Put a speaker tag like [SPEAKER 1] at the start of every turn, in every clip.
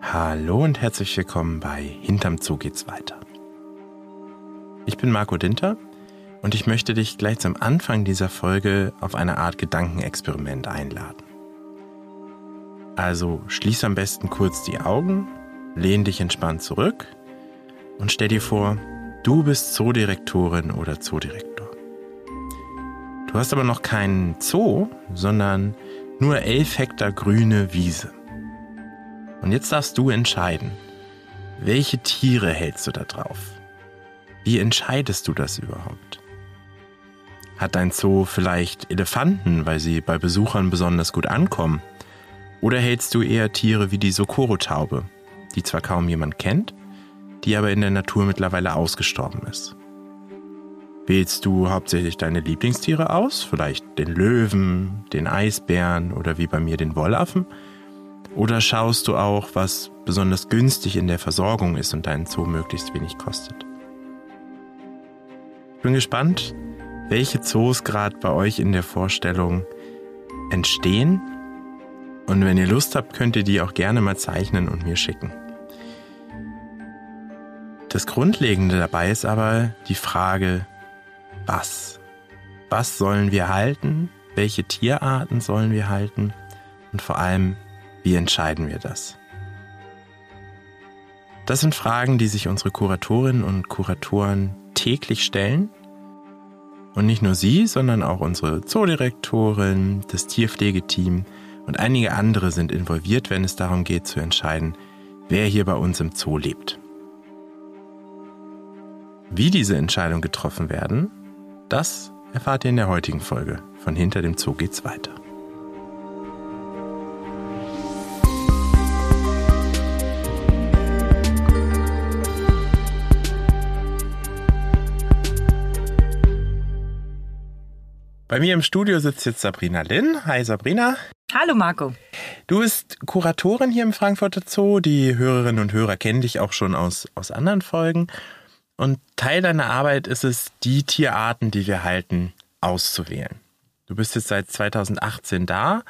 [SPEAKER 1] Hallo und herzlich willkommen bei Hinterm Zoo geht's weiter. Ich bin Marco Dinter und ich möchte dich gleich zum Anfang dieser Folge auf eine Art Gedankenexperiment einladen. Also schließ am besten kurz die Augen, lehn dich entspannt zurück und stell dir vor, du bist Zoodirektorin oder Zoodirektor. Du hast aber noch keinen Zoo, sondern nur elf Hektar grüne Wiese. Und jetzt darfst du entscheiden, welche Tiere hältst du da drauf? Wie entscheidest du das überhaupt? Hat dein Zoo vielleicht Elefanten, weil sie bei Besuchern besonders gut ankommen? Oder hältst du eher Tiere wie die Socorro-Taube, die zwar kaum jemand kennt, die aber in der Natur mittlerweile ausgestorben ist? Wählst du hauptsächlich deine Lieblingstiere aus, vielleicht den Löwen, den Eisbären oder wie bei mir den Wollaffen? Oder schaust du auch, was besonders günstig in der Versorgung ist und deinen Zoo möglichst wenig kostet? Ich bin gespannt, welche Zoos gerade bei euch in der Vorstellung entstehen. Und wenn ihr Lust habt, könnt ihr die auch gerne mal zeichnen und mir schicken. Das Grundlegende dabei ist aber die Frage, was? Was sollen wir halten? Welche Tierarten sollen wir halten? Und vor allem, wie entscheiden wir das? Das sind Fragen, die sich unsere Kuratorinnen und Kuratoren täglich stellen. Und nicht nur sie, sondern auch unsere Zoodirektorin, das Tierpflegeteam und einige andere sind involviert, wenn es darum geht zu entscheiden, wer hier bei uns im Zoo lebt. Wie diese Entscheidungen getroffen werden, das erfahrt ihr in der heutigen Folge von Hinter dem Zoo geht's weiter. Bei mir im Studio sitzt jetzt Sabrina Linn. Hi Sabrina.
[SPEAKER 2] Hallo Marco.
[SPEAKER 1] Du bist Kuratorin hier im Frankfurter Zoo. Die Hörerinnen und Hörer kennen dich auch schon aus, aus anderen Folgen. Und Teil deiner Arbeit ist es, die Tierarten, die wir halten, auszuwählen. Du bist jetzt seit 2018 da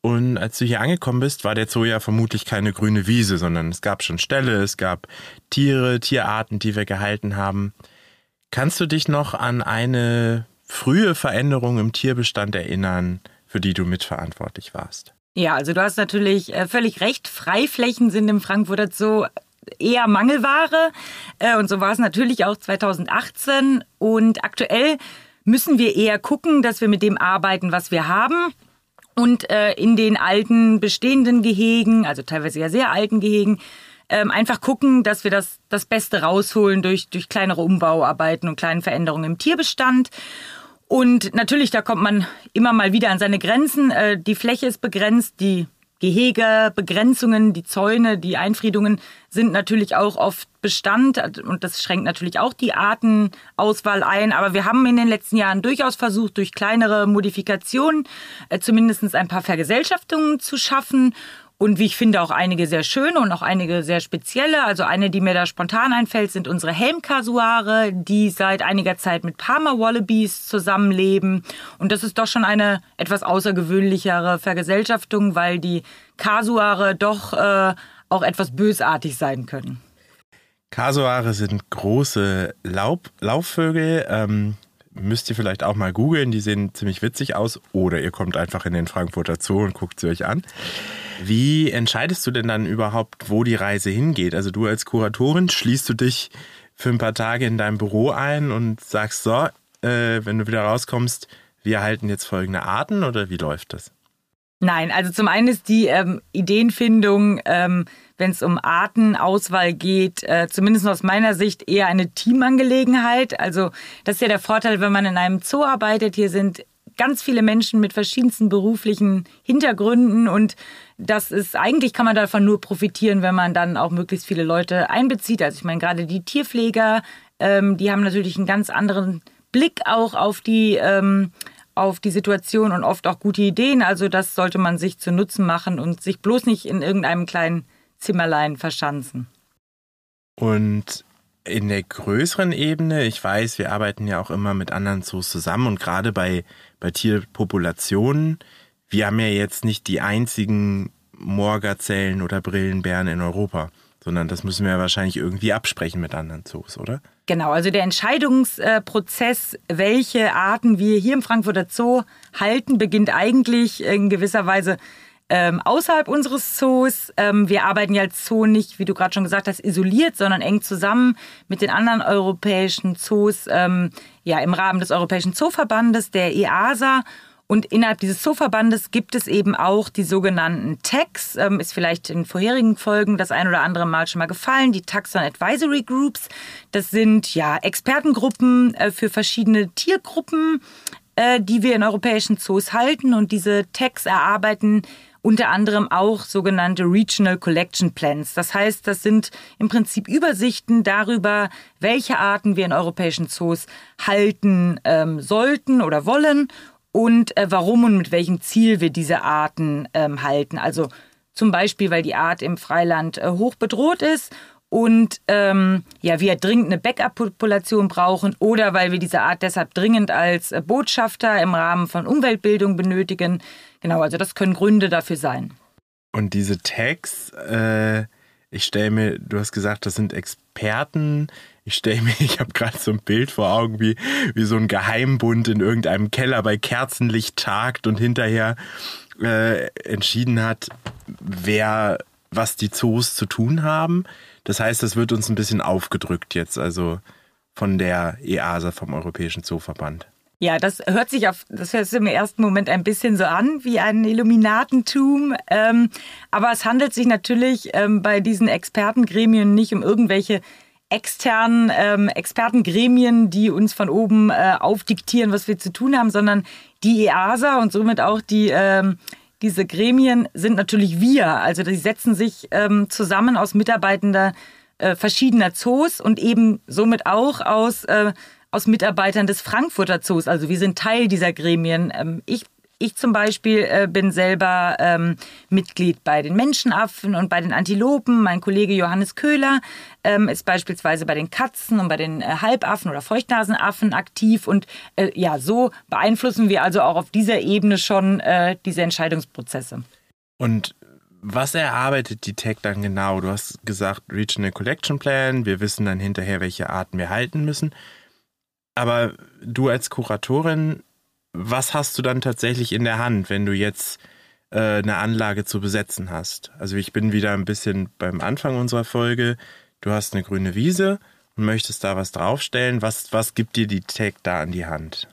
[SPEAKER 1] und als du hier angekommen bist, war der Zoo ja vermutlich keine grüne Wiese, sondern es gab schon Ställe, es gab Tiere, Tierarten, die wir gehalten haben. Kannst du dich noch an eine frühe Veränderungen im Tierbestand erinnern, für die du mitverantwortlich warst?
[SPEAKER 2] Ja, also du hast natürlich äh, völlig recht. Freiflächen sind im Frankfurter Zoo eher Mangelware. Äh, und so war es natürlich auch 2018. Und aktuell müssen wir eher gucken, dass wir mit dem arbeiten, was wir haben. Und äh, in den alten bestehenden Gehegen, also teilweise ja sehr alten Gehegen, ähm, einfach gucken, dass wir das, das Beste rausholen durch, durch kleinere Umbauarbeiten und kleine Veränderungen im Tierbestand. Und natürlich, da kommt man immer mal wieder an seine Grenzen. Äh, die Fläche ist begrenzt, die Gehegebegrenzungen, die Zäune, die Einfriedungen sind natürlich auch oft Bestand und das schränkt natürlich auch die Artenauswahl ein. Aber wir haben in den letzten Jahren durchaus versucht, durch kleinere Modifikationen äh, zumindest ein paar Vergesellschaftungen zu schaffen und wie ich finde auch einige sehr schöne und auch einige sehr spezielle. Also eine, die mir da spontan einfällt, sind unsere Helmkasuare, die seit einiger Zeit mit Parma Wallabies zusammenleben. Und das ist doch schon eine etwas außergewöhnlichere Vergesellschaftung, weil die Kasuare doch äh, auch etwas bösartig sein können.
[SPEAKER 1] Kasuare sind große Laub Laubvögel. Ähm, müsst ihr vielleicht auch mal googeln. Die sehen ziemlich witzig aus. Oder ihr kommt einfach in den Frankfurter Zoo und guckt sie euch an. Wie entscheidest du denn dann überhaupt, wo die Reise hingeht? Also du als Kuratorin schließt du dich für ein paar Tage in deinem Büro ein und sagst so, äh, wenn du wieder rauskommst, wir halten jetzt folgende Arten oder wie läuft das?
[SPEAKER 2] Nein, also zum einen ist die ähm, Ideenfindung, ähm, wenn es um Artenauswahl geht, äh, zumindest aus meiner Sicht eher eine Teamangelegenheit. Also das ist ja der Vorteil, wenn man in einem Zoo arbeitet. Hier sind ganz viele Menschen mit verschiedensten beruflichen Hintergründen und das ist eigentlich kann man davon nur profitieren, wenn man dann auch möglichst viele Leute einbezieht. Also ich meine gerade die Tierpfleger, ähm, die haben natürlich einen ganz anderen Blick auch auf die ähm, auf die Situation und oft auch gute Ideen. Also das sollte man sich zu Nutzen machen und sich bloß nicht in irgendeinem kleinen Zimmerlein verschanzen.
[SPEAKER 1] Und in der größeren Ebene, ich weiß, wir arbeiten ja auch immer mit anderen Zoos zusammen und gerade bei, bei Tierpopulationen, wir haben ja jetzt nicht die einzigen Moorgazellen oder Brillenbären in Europa, sondern das müssen wir wahrscheinlich irgendwie absprechen mit anderen Zoos, oder?
[SPEAKER 2] Genau, also der Entscheidungsprozess, welche Arten wir hier im Frankfurter Zoo halten, beginnt eigentlich in gewisser Weise ähm, außerhalb unseres Zoos. Ähm, wir arbeiten ja als Zoo nicht, wie du gerade schon gesagt hast, isoliert, sondern eng zusammen mit den anderen europäischen Zoos, ähm, ja, im Rahmen des Europäischen Zooverbandes, der EASA. Und innerhalb dieses Zooverbandes gibt es eben auch die sogenannten TAGs, ähm, ist vielleicht in vorherigen Folgen das ein oder andere Mal schon mal gefallen, die Taxon Advisory Groups. Das sind ja Expertengruppen äh, für verschiedene Tiergruppen, äh, die wir in europäischen Zoos halten. Und diese TAGs erarbeiten unter anderem auch sogenannte Regional Collection Plans. Das heißt, das sind im Prinzip Übersichten darüber, welche Arten wir in europäischen Zoos halten ähm, sollten oder wollen und äh, warum und mit welchem Ziel wir diese Arten ähm, halten. Also zum Beispiel, weil die Art im Freiland äh, hoch bedroht ist und ähm, ja, wir dringend eine Backup-Population brauchen oder weil wir diese Art deshalb dringend als äh, Botschafter im Rahmen von Umweltbildung benötigen. Genau, also das können Gründe dafür sein.
[SPEAKER 1] Und diese Tags, äh, ich stelle mir, du hast gesagt, das sind Experten. Ich stelle mir, ich habe gerade so ein Bild vor Augen, wie, wie so ein Geheimbund in irgendeinem Keller bei Kerzenlicht tagt und hinterher äh, entschieden hat, wer was die Zoos zu tun haben. Das heißt, das wird uns ein bisschen aufgedrückt jetzt, also von der EASA, vom Europäischen Zooverband.
[SPEAKER 2] Ja, das hört sich auf, das hört sich im ersten Moment ein bisschen so an wie ein Illuminatentum. Ähm, aber es handelt sich natürlich ähm, bei diesen Expertengremien nicht um irgendwelche externen ähm, Expertengremien, die uns von oben äh, aufdiktieren, was wir zu tun haben, sondern die EASA und somit auch die ähm, diese Gremien sind natürlich wir. Also die setzen sich ähm, zusammen aus Mitarbeitender äh, verschiedener Zoos und eben somit auch aus äh, aus Mitarbeitern des Frankfurter Zoos. Also wir sind Teil dieser Gremien. Ähm, ich ich zum Beispiel äh, bin selber ähm, Mitglied bei den Menschenaffen und bei den Antilopen. Mein Kollege Johannes Köhler ähm, ist beispielsweise bei den Katzen und bei den äh, Halbaffen oder Feuchtnasenaffen aktiv. Und äh, ja, so beeinflussen wir also auch auf dieser Ebene schon äh, diese Entscheidungsprozesse.
[SPEAKER 1] Und was erarbeitet die Tech dann genau? Du hast gesagt, Regional Collection Plan. Wir wissen dann hinterher, welche Arten wir halten müssen. Aber du als Kuratorin, was hast du dann tatsächlich in der Hand, wenn du jetzt äh, eine Anlage zu besetzen hast? Also ich bin wieder ein bisschen beim Anfang unserer Folge. Du hast eine grüne Wiese und möchtest da was draufstellen. Was, was gibt dir die Tech da an die Hand?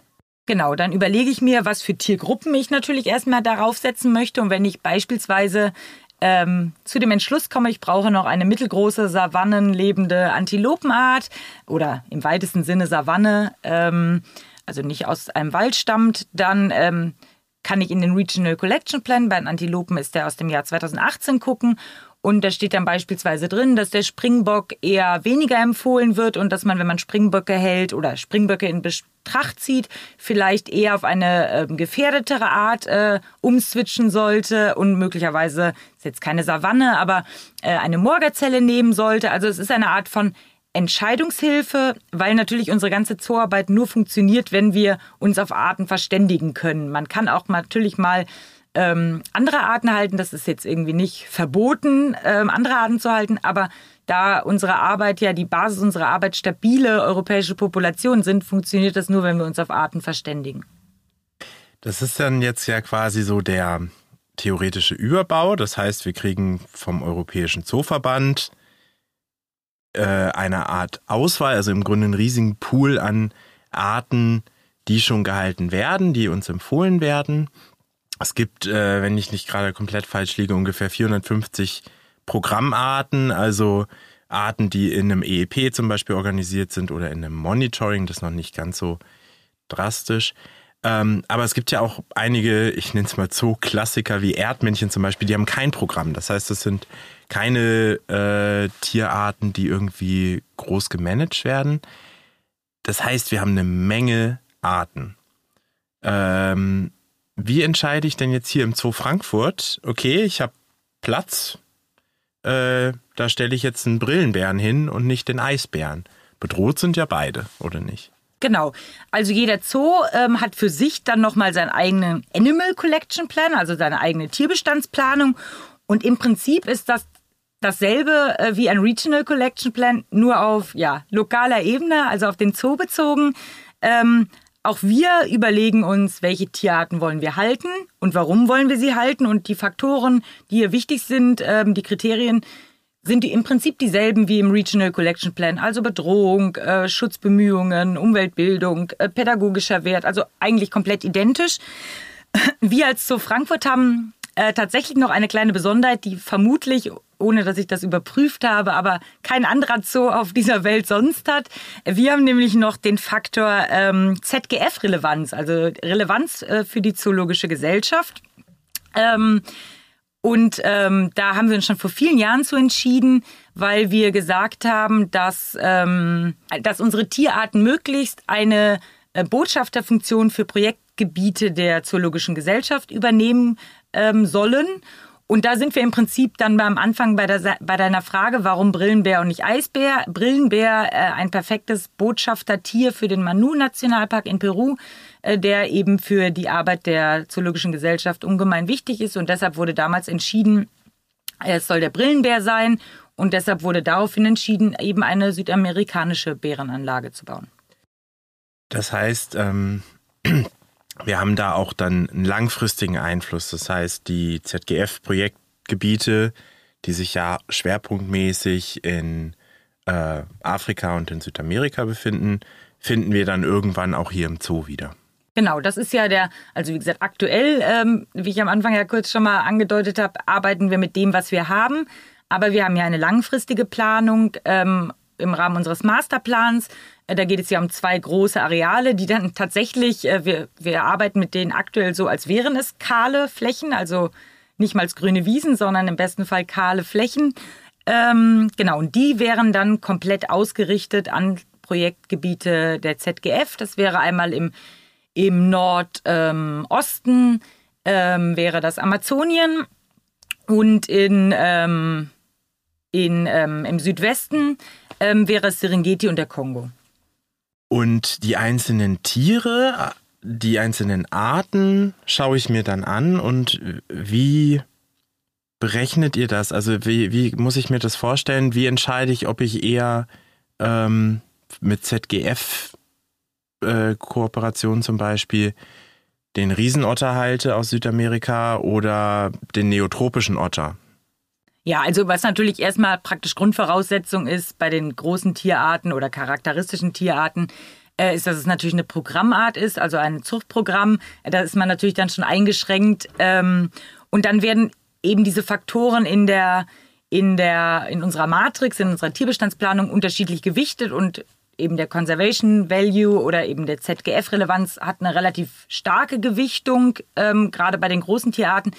[SPEAKER 2] Genau, dann überlege ich mir, was für Tiergruppen ich natürlich erstmal darauf setzen möchte. Und wenn ich beispielsweise ähm, zu dem Entschluss komme, ich brauche noch eine mittelgroße savannenlebende Antilopenart oder im weitesten Sinne Savanne, ähm, also nicht aus einem Wald stammt, dann ähm, kann ich in den Regional Collection Plan, bei den Antilopen ist der aus dem Jahr 2018 gucken und da steht dann beispielsweise drin, dass der Springbock eher weniger empfohlen wird und dass man, wenn man Springböcke hält oder Springböcke in Betracht zieht, vielleicht eher auf eine äh, gefährdetere Art äh, umswitchen sollte und möglicherweise, ist jetzt keine Savanne, aber äh, eine Morgerzelle nehmen sollte. Also es ist eine Art von Entscheidungshilfe, weil natürlich unsere ganze Zooarbeit nur funktioniert, wenn wir uns auf Arten verständigen können. Man kann auch natürlich mal ähm, andere Arten halten. Das ist jetzt irgendwie nicht verboten, ähm, andere Arten zu halten, aber da unsere Arbeit ja die Basis unserer Arbeit stabile europäische Populationen sind, funktioniert das nur, wenn wir uns auf Arten verständigen.
[SPEAKER 1] Das ist dann jetzt ja quasi so der theoretische Überbau. Das heißt, wir kriegen vom Europäischen Zooverband äh, eine Art Auswahl, also im Grunde einen riesigen Pool an Arten, die schon gehalten werden, die uns empfohlen werden. Es gibt, äh, wenn ich nicht gerade komplett falsch liege, ungefähr 450 Programmarten, also Arten, die in einem EEP zum Beispiel organisiert sind oder in einem Monitoring, das ist noch nicht ganz so drastisch. Ähm, aber es gibt ja auch einige, ich nenne es mal Zoo-Klassiker wie Erdmännchen zum Beispiel, die haben kein Programm. Das heißt, es sind keine äh, Tierarten, die irgendwie groß gemanagt werden. Das heißt, wir haben eine Menge Arten. Ähm, wie entscheide ich denn jetzt hier im Zoo Frankfurt? Okay, ich habe Platz. Äh, da stelle ich jetzt einen Brillenbären hin und nicht den Eisbären. Bedroht sind ja beide, oder nicht?
[SPEAKER 2] Genau. Also jeder Zoo ähm, hat für sich dann nochmal seinen eigenen Animal Collection Plan, also seine eigene Tierbestandsplanung. Und im Prinzip ist das dasselbe äh, wie ein Regional Collection Plan, nur auf ja, lokaler Ebene, also auf den Zoo bezogen. Ähm, auch wir überlegen uns, welche Tierarten wollen wir halten und warum wollen wir sie halten und die Faktoren, die hier wichtig sind, ähm, die Kriterien, sind die im Prinzip dieselben wie im Regional Collection Plan, also Bedrohung, äh, Schutzbemühungen, Umweltbildung, äh, pädagogischer Wert, also eigentlich komplett identisch. Wir als Zoo Frankfurt haben äh, tatsächlich noch eine kleine Besonderheit, die vermutlich, ohne dass ich das überprüft habe, aber kein anderer Zoo auf dieser Welt sonst hat. Wir haben nämlich noch den Faktor ähm, ZGF-Relevanz, also Relevanz äh, für die Zoologische Gesellschaft. Ähm, und ähm, da haben wir uns schon vor vielen Jahren zu entschieden, weil wir gesagt haben, dass, ähm, dass unsere Tierarten möglichst eine äh, Botschafterfunktion für Projektgebiete der Zoologischen Gesellschaft übernehmen ähm, sollen. Und da sind wir im Prinzip dann beim Anfang bei, der, bei deiner Frage, warum Brillenbär und nicht Eisbär. Brillenbär, äh, ein perfektes Botschaftertier für den Manu-Nationalpark in Peru, äh, der eben für die Arbeit der Zoologischen Gesellschaft ungemein wichtig ist. Und deshalb wurde damals entschieden, es soll der Brillenbär sein. Und deshalb wurde daraufhin entschieden, eben eine südamerikanische Bärenanlage zu bauen.
[SPEAKER 1] Das heißt, ähm, wir haben da auch dann einen langfristigen Einfluss. Das heißt, die ZGF-Projektgebiete, die sich ja schwerpunktmäßig in äh, Afrika und in Südamerika befinden, finden wir dann irgendwann auch hier im Zoo wieder.
[SPEAKER 2] Genau, das ist ja der, also wie gesagt, aktuell, ähm, wie ich am Anfang ja kurz schon mal angedeutet habe, arbeiten wir mit dem, was wir haben. Aber wir haben ja eine langfristige Planung ähm, im Rahmen unseres Masterplans. Äh, da geht es ja um zwei große Areale, die dann tatsächlich, äh, wir, wir arbeiten mit denen aktuell so, als wären es kahle Flächen, also nicht mal grüne Wiesen, sondern im besten Fall kahle Flächen. Ähm, genau, und die wären dann komplett ausgerichtet an Projektgebiete der ZGF. Das wäre einmal im, im Nordosten, ähm, wäre das Amazonien und in, ähm, in, ähm, im Südwesten ähm, wäre es Serengeti und der Kongo.
[SPEAKER 1] Und die einzelnen Tiere, die einzelnen Arten schaue ich mir dann an und wie berechnet ihr das? Also wie, wie muss ich mir das vorstellen? Wie entscheide ich, ob ich eher ähm, mit ZGF äh, zum Beispiel den Riesenotter halte aus Südamerika oder den neotropischen Otter?
[SPEAKER 2] Ja, also was natürlich erstmal praktisch Grundvoraussetzung ist bei den großen Tierarten oder charakteristischen Tierarten, äh, ist, dass es natürlich eine Programmart ist, also ein Zuchtprogramm. Da ist man natürlich dann schon eingeschränkt. Ähm, und dann werden eben diese Faktoren in der, in der, in unserer Matrix, in unserer Tierbestandsplanung unterschiedlich gewichtet und eben der Conservation Value oder eben der ZGF-Relevanz hat eine relativ starke Gewichtung, ähm, gerade bei den großen Tierarten.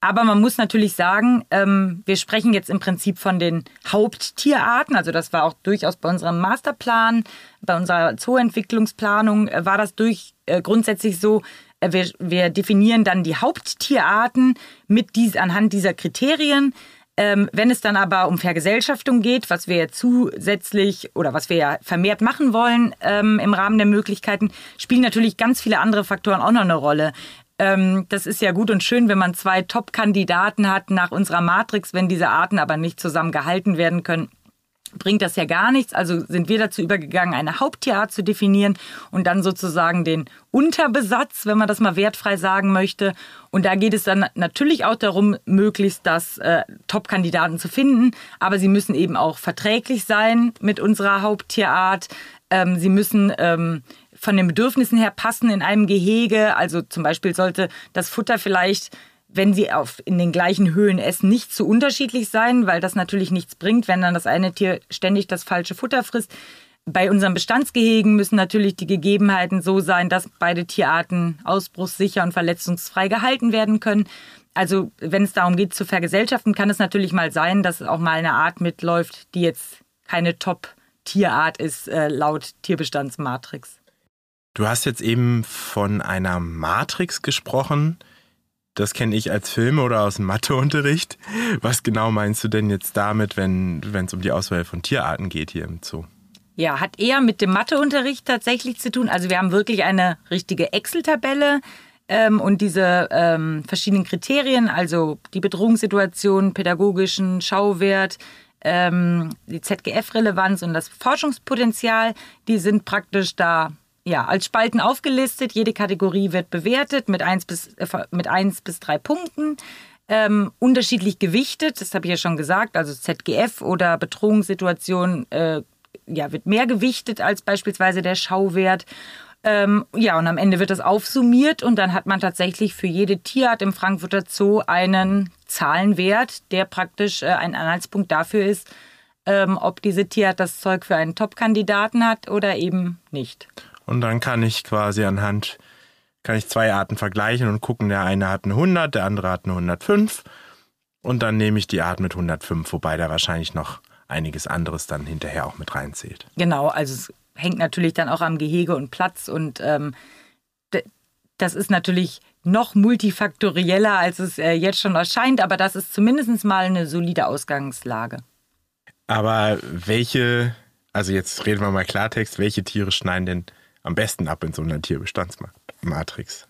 [SPEAKER 2] Aber man muss natürlich sagen, ähm, wir sprechen jetzt im Prinzip von den Haupttierarten. Also das war auch durchaus bei unserem Masterplan, bei unserer Zooentwicklungsplanung äh, war das durch äh, grundsätzlich so. Äh, wir, wir definieren dann die Haupttierarten mit dies, anhand dieser Kriterien. Ähm, wenn es dann aber um Vergesellschaftung geht, was wir ja zusätzlich oder was wir ja vermehrt machen wollen ähm, im Rahmen der Möglichkeiten, spielen natürlich ganz viele andere Faktoren auch noch eine Rolle. Ähm, das ist ja gut und schön, wenn man zwei Top-Kandidaten hat nach unserer Matrix, wenn diese Arten aber nicht zusammen gehalten werden können bringt das ja gar nichts. Also sind wir dazu übergegangen, eine Haupttierart zu definieren und dann sozusagen den Unterbesatz, wenn man das mal wertfrei sagen möchte. Und da geht es dann natürlich auch darum, möglichst das äh, Top-Kandidaten zu finden. Aber sie müssen eben auch verträglich sein mit unserer Haupttierart. Ähm, sie müssen ähm, von den Bedürfnissen her passen in einem Gehege. Also zum Beispiel sollte das Futter vielleicht, wenn sie auf, in den gleichen Höhen essen, nicht zu unterschiedlich sein, weil das natürlich nichts bringt, wenn dann das eine Tier ständig das falsche Futter frisst. Bei unseren Bestandsgehegen müssen natürlich die Gegebenheiten so sein, dass beide Tierarten ausbruchssicher und verletzungsfrei gehalten werden können. Also wenn es darum geht zu vergesellschaften, kann es natürlich mal sein, dass auch mal eine Art mitläuft, die jetzt keine Top-Tierart ist, äh, laut Tierbestandsmatrix.
[SPEAKER 1] Du hast jetzt eben von einer Matrix gesprochen. Das kenne ich als Filme oder aus dem Matheunterricht. Was genau meinst du denn jetzt damit, wenn es um die Auswahl von Tierarten geht hier im Zoo?
[SPEAKER 2] Ja, hat eher mit dem Matheunterricht tatsächlich zu tun. Also wir haben wirklich eine richtige Excel-Tabelle, Ähm, und diese ähm, verschiedenen Kriterien, also die Bedrohungssituation, pädagogischen Schauwert, ähm, die ZGF-Relevanz und das Forschungspotenzial, die sind praktisch da ja, als Spalten aufgelistet. Jede Kategorie wird bewertet mit 1 bis, äh, mit eins bis 3 Punkten. Ähm, unterschiedlich gewichtet, das habe ich ja schon gesagt, also ZGF oder Bedrohungssituation äh, ja, wird mehr gewichtet als beispielsweise der Schauwert. Ähm, ja, und am Ende wird das aufsummiert und dann hat man tatsächlich für jede Tierart im Frankfurter Zoo einen Zahlenwert, der praktisch äh, ein Anhaltspunkt dafür ist, ähm, ob diese Tierart das Zeug für einen Top-Kandidaten hat oder eben nicht.
[SPEAKER 1] Und dann kann ich quasi anhand, kann ich zwei Arten vergleichen und gucken, der eine hat eine 100, der andere hat eine 105. Und dann nehme ich die Art mit 105, wobei da wahrscheinlich noch einiges anderes dann hinterher auch mit reinzählt.
[SPEAKER 2] Genau, also es hängt natürlich dann auch am Gehege und Platz und ähm, das ist natürlich noch multifaktorieller, als es äh, jetzt schon erscheint, aber das ist zumindest mal eine solide Ausgangslage.
[SPEAKER 1] Aber welche, also jetzt reden wir mal Klartext, welche Tiere schneiden denn am besten ab in so einer Tierbestandsmatrix?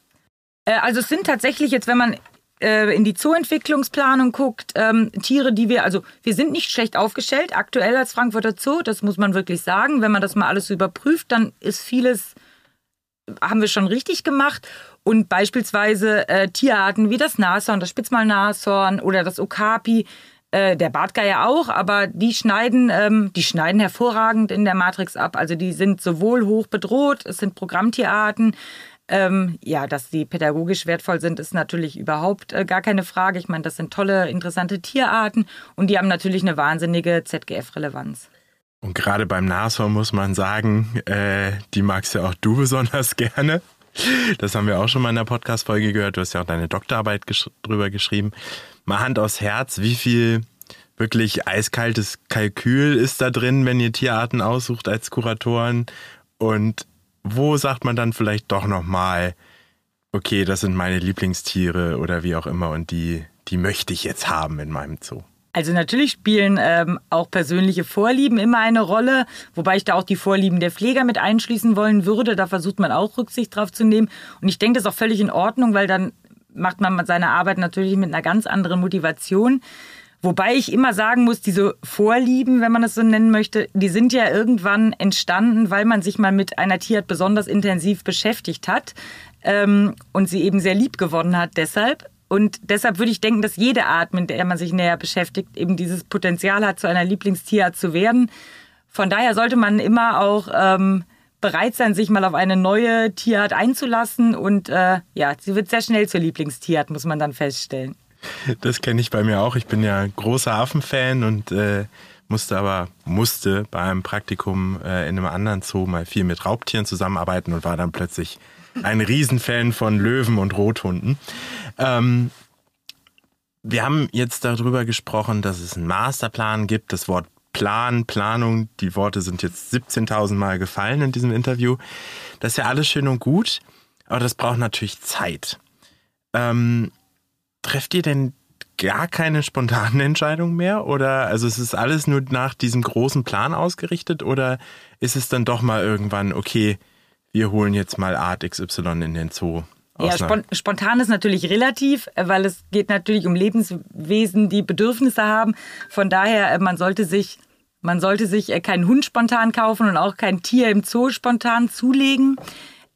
[SPEAKER 2] Äh, also es sind tatsächlich jetzt, wenn man äh, in die Zooentwicklungsplanung guckt, ähm, Tiere, die wir, also wir sind nicht schlecht aufgestellt, aktuell als Frankfurter Zoo, das muss man wirklich sagen. Wenn man das mal alles überprüft, dann ist vieles, haben wir schon richtig gemacht. Und beispielsweise äh, Tierarten wie das Nashorn, das Spitzmalnashorn oder das Okapi, äh, der Bartgeier auch, aber die schneiden, ähm, die schneiden hervorragend in der Matrix ab. Also die sind sowohl hoch bedroht, es sind Programmtierarten, ähm, ja, dass die pädagogisch wertvoll sind, ist natürlich überhaupt äh, gar keine Frage. Ich meine, das sind tolle, interessante Tierarten und die haben natürlich eine wahnsinnige ZGF-Relevanz.
[SPEAKER 1] Und gerade beim Nashorn muss man sagen, äh, die magst ja auch du besonders gerne. Das haben wir auch schon mal in der Podcast-Folge gehört. Du hast ja auch deine Doktorarbeit gesch drüber geschrieben. Mal Hand aufs Herz, wie viel wirklich eiskaltes Kalkül ist da drin, wenn ihr Tierarten aussucht als Kuratoren? Und wo sagt man dann vielleicht doch nochmal, okay, das sind meine Lieblingstiere oder wie auch immer und die, die möchte ich jetzt haben in meinem Zoo?
[SPEAKER 2] Also natürlich spielen ähm, auch persönliche Vorlieben immer eine Rolle, wobei ich da auch die Vorlieben der Pfleger mit einschließen wollen würde. Da versucht man auch Rücksicht drauf zu nehmen. Und ich denke, das ist auch völlig in Ordnung, weil dann macht man seine Arbeit natürlich mit einer ganz anderen Motivation. Wobei ich immer sagen muss, diese Vorlieben, wenn man es so nennen möchte, die sind ja irgendwann entstanden, weil man sich mal mit einer Tierart besonders intensiv beschäftigt hat ähm, und sie eben sehr lieb gewonnen hat deshalb. Und deshalb würde ich denken, dass jede Art, mit der man sich näher beschäftigt, eben dieses Potenzial hat, zu einer Lieblingstierart zu werden. Von daher sollte man immer auch ähm, bereit sein, sich mal auf eine neue Tierart einzulassen. Und äh, ja, sie wird sehr schnell zur Lieblingstierart, muss man dann feststellen.
[SPEAKER 1] Das kenne ich bei mir auch. Ich bin ja großer Affenfan und äh, musste aber musste bei einem Praktikum äh, in einem anderen Zoo mal viel mit Raubtieren zusammenarbeiten und war dann plötzlich ein Riesenfan von Löwen und Rothunden. Ähm, wir haben jetzt darüber gesprochen, dass es einen Masterplan gibt. Das Wort Plan, Planung, die Worte sind jetzt 17.000 Mal gefallen in diesem Interview. Das ist ja alles schön und gut, aber das braucht natürlich Zeit. Ähm, trefft ihr denn gar keine spontanen Entscheidungen mehr? Oder also es alles nur nach diesem großen Plan ausgerichtet oder ist es dann doch mal irgendwann, okay, wir holen jetzt mal Art XY in den Zoo?
[SPEAKER 2] Ja, spontan ist natürlich relativ, weil es geht natürlich um Lebenswesen, die Bedürfnisse haben. Von daher, äh, man sollte sich, man sollte sich äh, keinen Hund spontan kaufen und auch kein Tier im Zoo spontan zulegen.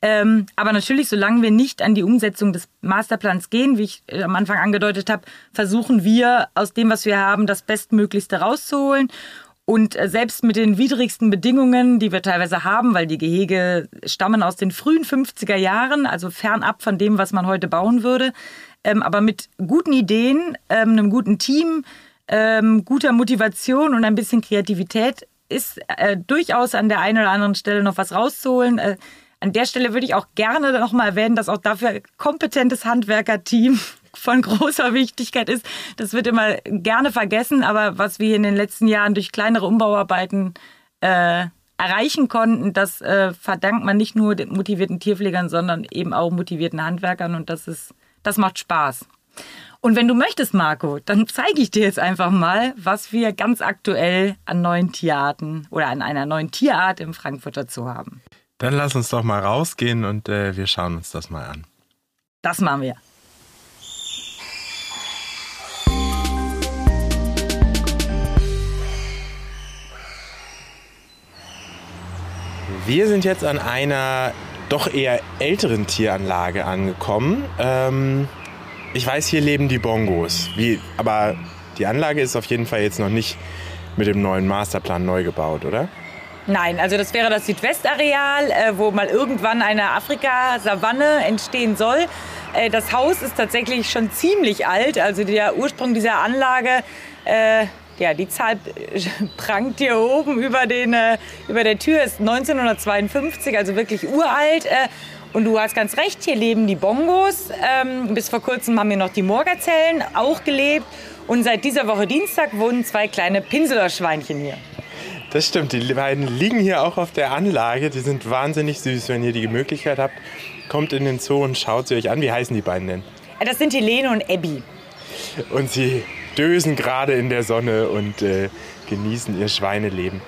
[SPEAKER 2] Ähm, aber natürlich, solange wir nicht an die Umsetzung des Masterplans gehen, wie ich äh, am Anfang angedeutet habe, versuchen wir aus dem, was wir haben, das Bestmöglichste rauszuholen. Und äh, selbst mit den widrigsten Bedingungen, die wir teilweise haben, weil die Gehege stammen aus den frühen 50er Jahren, also fernab von dem, was man heute bauen würde, ähm, aber mit guten Ideen, ähm, einem guten Team, ähm, guter Motivation und ein bisschen Kreativität ist äh, durchaus an der einen oder anderen Stelle noch was rauszuholen. Äh, an der Stelle würde ich auch gerne noch mal erwähnen, dass auch dafür kompetentes Handwerkerteam von großer Wichtigkeit ist. Das wird immer gerne vergessen, aber was wir in den letzten Jahren durch kleinere Umbauarbeiten äh, erreichen konnten, das äh, verdankt man nicht nur den motivierten Tierpflegern, sondern eben auch motivierten Handwerkern und das ist, das macht Spaß. Und wenn du möchtest, Marco, dann zeige ich dir jetzt einfach mal, was wir ganz aktuell an neuen Tierarten oder an einer neuen Tierart im Frankfurter Zoo haben.
[SPEAKER 1] Dann lass uns doch mal rausgehen und äh, wir schauen uns das mal an.
[SPEAKER 2] Das machen wir.
[SPEAKER 1] Wir sind jetzt an einer doch eher älteren Tieranlage angekommen. Ähm, ich weiß, hier leben die Bongos. Wie, aber die Anlage ist auf jeden Fall jetzt noch nicht mit dem neuen Masterplan neu gebaut, oder?
[SPEAKER 2] Nein, also das wäre das Südwestareal, äh, wo mal irgendwann eine Afrika-Savanne entstehen soll. Äh, das Haus ist tatsächlich schon ziemlich alt. Also der Ursprung dieser Anlage, äh, ja, die Zahl prangt hier oben über, den, äh, über der Tür, ist 1952, also wirklich uralt. Äh, und du hast ganz recht, hier leben die Bongos. Ähm, bis vor kurzem haben hier noch die Morgerzellen auch gelebt. Und seit dieser Woche Dienstag wohnen zwei kleine Pinseler-Schweinchen hier.
[SPEAKER 1] Das stimmt, die beiden liegen hier auch auf der Anlage. Die sind wahnsinnig süß. Wenn ihr die Möglichkeit habt, kommt in den Zoo und schaut sie euch an. Wie heißen die beiden denn?
[SPEAKER 2] Das sind Helene und Abby.
[SPEAKER 1] Und sie dösen gerade in der Sonne und äh, genießen ihr Schweineleben.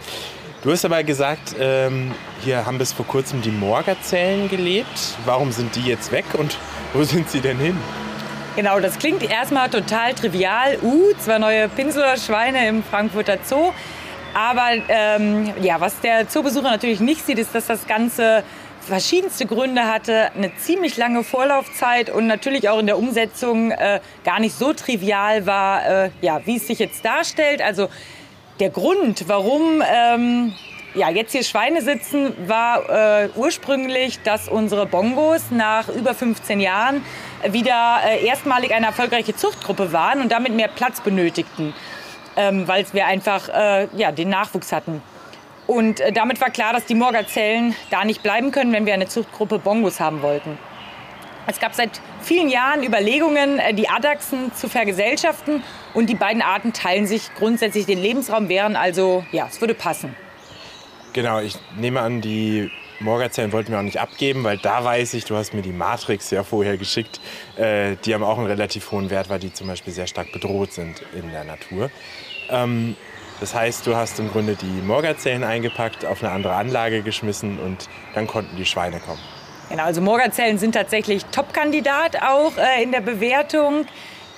[SPEAKER 1] Du hast aber gesagt, ähm, hier haben bis vor kurzem die Morgerzellen gelebt. Warum sind die jetzt weg und wo sind sie denn hin?
[SPEAKER 2] Genau, das klingt erstmal total trivial. Uh, zwei neue Pinseler-Schweine im Frankfurter Zoo. Aber ähm, ja, was der Zoobesucher natürlich nicht sieht, ist, dass das Ganze verschiedenste Gründe hatte, eine ziemlich lange Vorlaufzeit und natürlich auch in der Umsetzung äh, gar nicht so trivial war, äh, ja, wie es sich jetzt darstellt. Also der Grund, warum ähm, ja, jetzt hier Schweine sitzen, war äh, ursprünglich, dass unsere Bongos nach über 15 Jahren wieder äh, erstmalig eine erfolgreiche Zuchtgruppe waren und damit mehr Platz benötigten ähm, weil wir einfach äh, ja, den Nachwuchs hatten. Und äh, damit war klar, dass die Morgerzellen da nicht bleiben können, wenn wir eine Zuchtgruppe Bongos haben wollten. Es gab seit vielen Jahren Überlegungen, äh, die Adachsen zu vergesellschaften und die beiden Arten teilen sich grundsätzlich den Lebensraum, wären also, ja, es würde passen.
[SPEAKER 1] Genau, ich nehme an, die Morgerzellen wollten wir auch nicht abgeben, weil da weiß ich, du hast mir die Matrix ja vorher geschickt. Äh, die haben auch einen relativ hohen Wert, weil die zum Beispiel sehr stark bedroht sind in der Natur. Ähm, das heißt, du hast im Grunde die Morgerzellen eingepackt, auf eine andere Anlage geschmissen und dann konnten die Schweine kommen.
[SPEAKER 2] Genau, also Morgerzellen sind tatsächlich Top-Kandidat auch äh, in der Bewertung.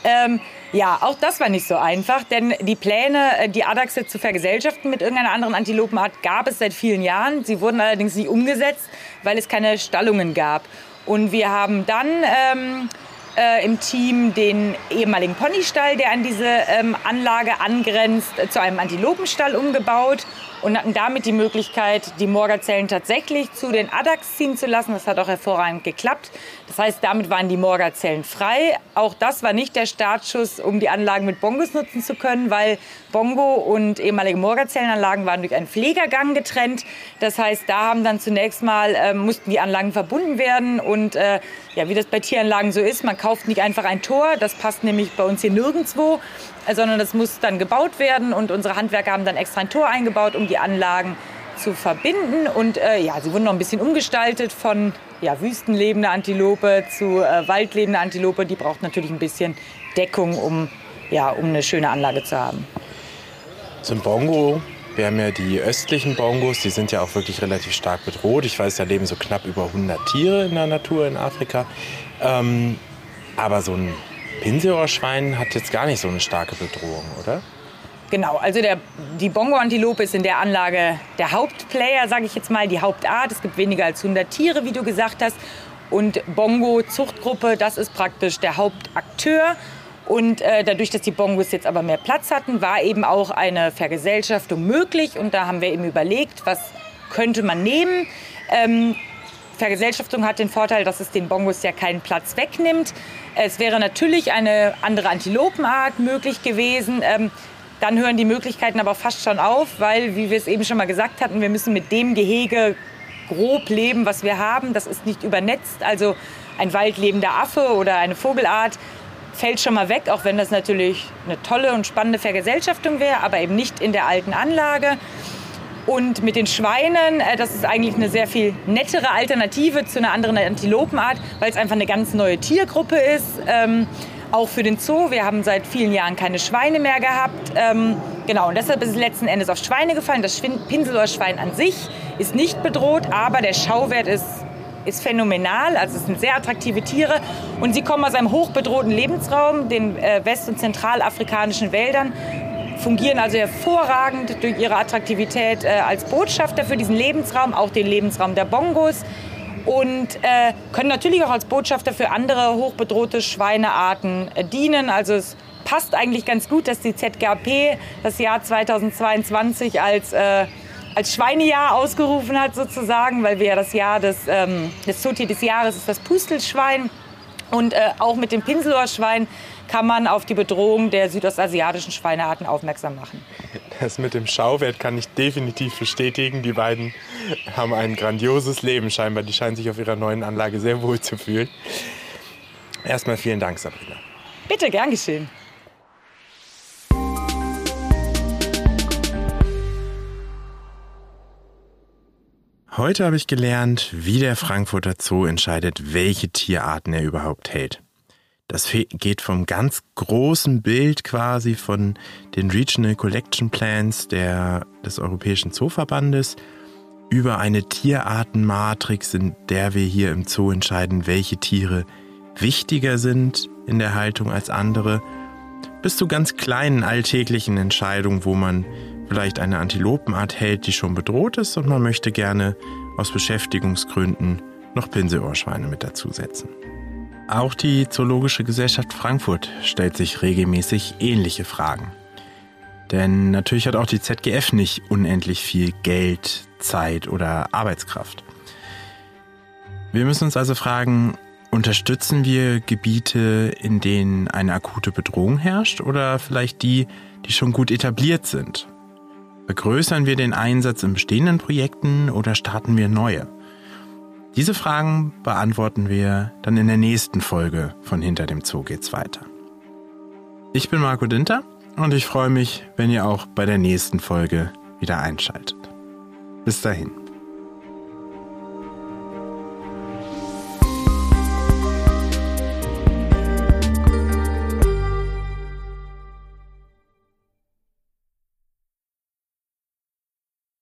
[SPEAKER 2] Ähm, ja, auch das war nicht so einfach, denn die Pläne, äh, die Adachse zu vergesellschaften mit irgendeiner anderen Antilopenart, gab es seit vielen Jahren. Sie wurden allerdings nicht umgesetzt, weil es keine Stallungen gab. Und wir haben dann ähm, äh, im Team den ehemaligen Ponystall, der an diese ähm, Anlage angrenzt, äh, zu einem Antilopenstall umgebaut und hatten damit die Möglichkeit, die Morgerzellen tatsächlich zu den Addax ziehen zu lassen. Das hat auch hervorragend geklappt. Das heißt, damit waren die Morgerzellen frei. Auch das war nicht der Startschuss, um die Anlagen mit Bongos nutzen zu können, weil Bongo und ehemalige Morgerzellenanlagen waren durch einen Pflegergang getrennt. Das heißt, da haben dann zunächst mal äh, mussten die Anlagen verbunden werden und äh, ja, wie das bei Tieranlagen so ist, man kauft nicht einfach ein Tor, das passt nämlich bei uns hier nirgendwo, sondern das muss dann gebaut werden und unsere Handwerker haben dann extra ein Tor eingebaut, um die Anlagen zu verbinden und äh, ja, sie wurden noch ein bisschen umgestaltet von ja, wüstenlebender Antilope zu äh, waldlebender Antilope. Die braucht natürlich ein bisschen Deckung, um, ja, um eine schöne Anlage zu haben.
[SPEAKER 1] Zum Bongo wir haben ja die östlichen Bongos, die sind ja auch wirklich relativ stark bedroht. Ich weiß, da leben so knapp über 100 Tiere in der Natur in Afrika. Ähm, aber so ein Pinselohrschwein hat jetzt gar nicht so eine starke Bedrohung, oder?
[SPEAKER 2] Genau, also der, die Bongo-Antilope ist in der Anlage der Hauptplayer, sage ich jetzt mal, die Hauptart. Es gibt weniger als 100 Tiere, wie du gesagt hast. Und Bongo-Zuchtgruppe, das ist praktisch der Hauptakteur. Und äh, dadurch, dass die Bongos jetzt aber mehr Platz hatten, war eben auch eine Vergesellschaftung möglich. Und da haben wir eben überlegt, was könnte man nehmen. Ähm, Vergesellschaftung hat den Vorteil, dass es den Bongos ja keinen Platz wegnimmt. Es wäre natürlich eine andere Antilopenart möglich gewesen. Ähm, dann hören die Möglichkeiten aber fast schon auf, weil, wie wir es eben schon mal gesagt hatten, wir müssen mit dem Gehege grob leben, was wir haben. Das ist nicht übernetzt. Also ein waldlebender Affe oder eine Vogelart fällt schon mal weg, auch wenn das natürlich eine tolle und spannende Vergesellschaftung wäre, aber eben nicht in der alten Anlage. Und mit den Schweinen, äh, das ist eigentlich eine sehr viel nettere Alternative zu einer anderen Antilopenart, weil es einfach eine ganz neue Tiergruppe ist. Auch für den Zoo. Wir haben seit vielen Jahren keine Schweine mehr gehabt. Ähm, genau, und deshalb ist es letzten Endes auf Schweine gefallen. Das Pinselohrschwein an sich ist nicht bedroht, aber der Schauwert ist ist phänomenal, also es sind sehr attraktive Tiere und sie kommen aus einem hochbedrohten Lebensraum, den äh, west- und zentralafrikanischen Wäldern, fungieren also hervorragend durch ihre Attraktivität äh, als Botschafter für diesen Lebensraum, auch den Lebensraum der Bongos und äh, können natürlich auch als Botschafter für andere hochbedrohte Schweinearten äh, dienen. Also es passt eigentlich ganz gut, dass die ZGAP das Jahr 2022 als, äh, als Schweinejahr ausgerufen hat sozusagen, weil wir ja das Jahr des, ähm, des Zootier des Jahres ist das Pustelschwein. Und äh, auch mit dem Pinselohrschwein kann man auf die Bedrohung der südostasiatischen Schweinearten aufmerksam machen.
[SPEAKER 1] Das mit dem Schauwert kann ich definitiv bestätigen. Die beiden haben ein grandioses Leben scheinbar. Die scheinen sich auf ihrer neuen Anlage sehr wohl zu fühlen. Erstmal vielen Dank, Sabrina.
[SPEAKER 2] Bitte, gern geschehen.
[SPEAKER 1] Heute habe ich gelernt, wie der Frankfurter Zoo entscheidet, welche Tierarten er überhaupt hält. Das geht vom ganz großen Bild quasi von den Regional Collection Plans der, des Europäischen Zooverbandes über eine Tierartenmatrix, in der wir hier im Zoo entscheiden, welche Tiere wichtiger sind in der Haltung als andere, bis zu ganz kleinen alltäglichen Entscheidungen, wo man vielleicht eine Antilopenart hält, die schon bedroht ist und man möchte gerne aus Beschäftigungsgründen noch Pinselohrschweine mit dazusetzen. Auch die Zoologische Gesellschaft Frankfurt stellt sich regelmäßig ähnliche Fragen. Denn natürlich hat auch die ZGF nicht unendlich viel Geld, Zeit oder Arbeitskraft. Wir müssen uns also fragen, unterstützen wir Gebiete, in denen eine akute Bedrohung herrscht oder vielleicht die, die schon gut etabliert sind? Vergrößern wir den Einsatz in bestehenden Projekten oder starten wir neue? Diese Fragen beantworten wir dann in der nächsten Folge von Hinter dem Zoo geht's weiter. Ich bin Marco Dinter und ich freue mich, wenn ihr auch bei der nächsten Folge wieder einschaltet. Bis dahin.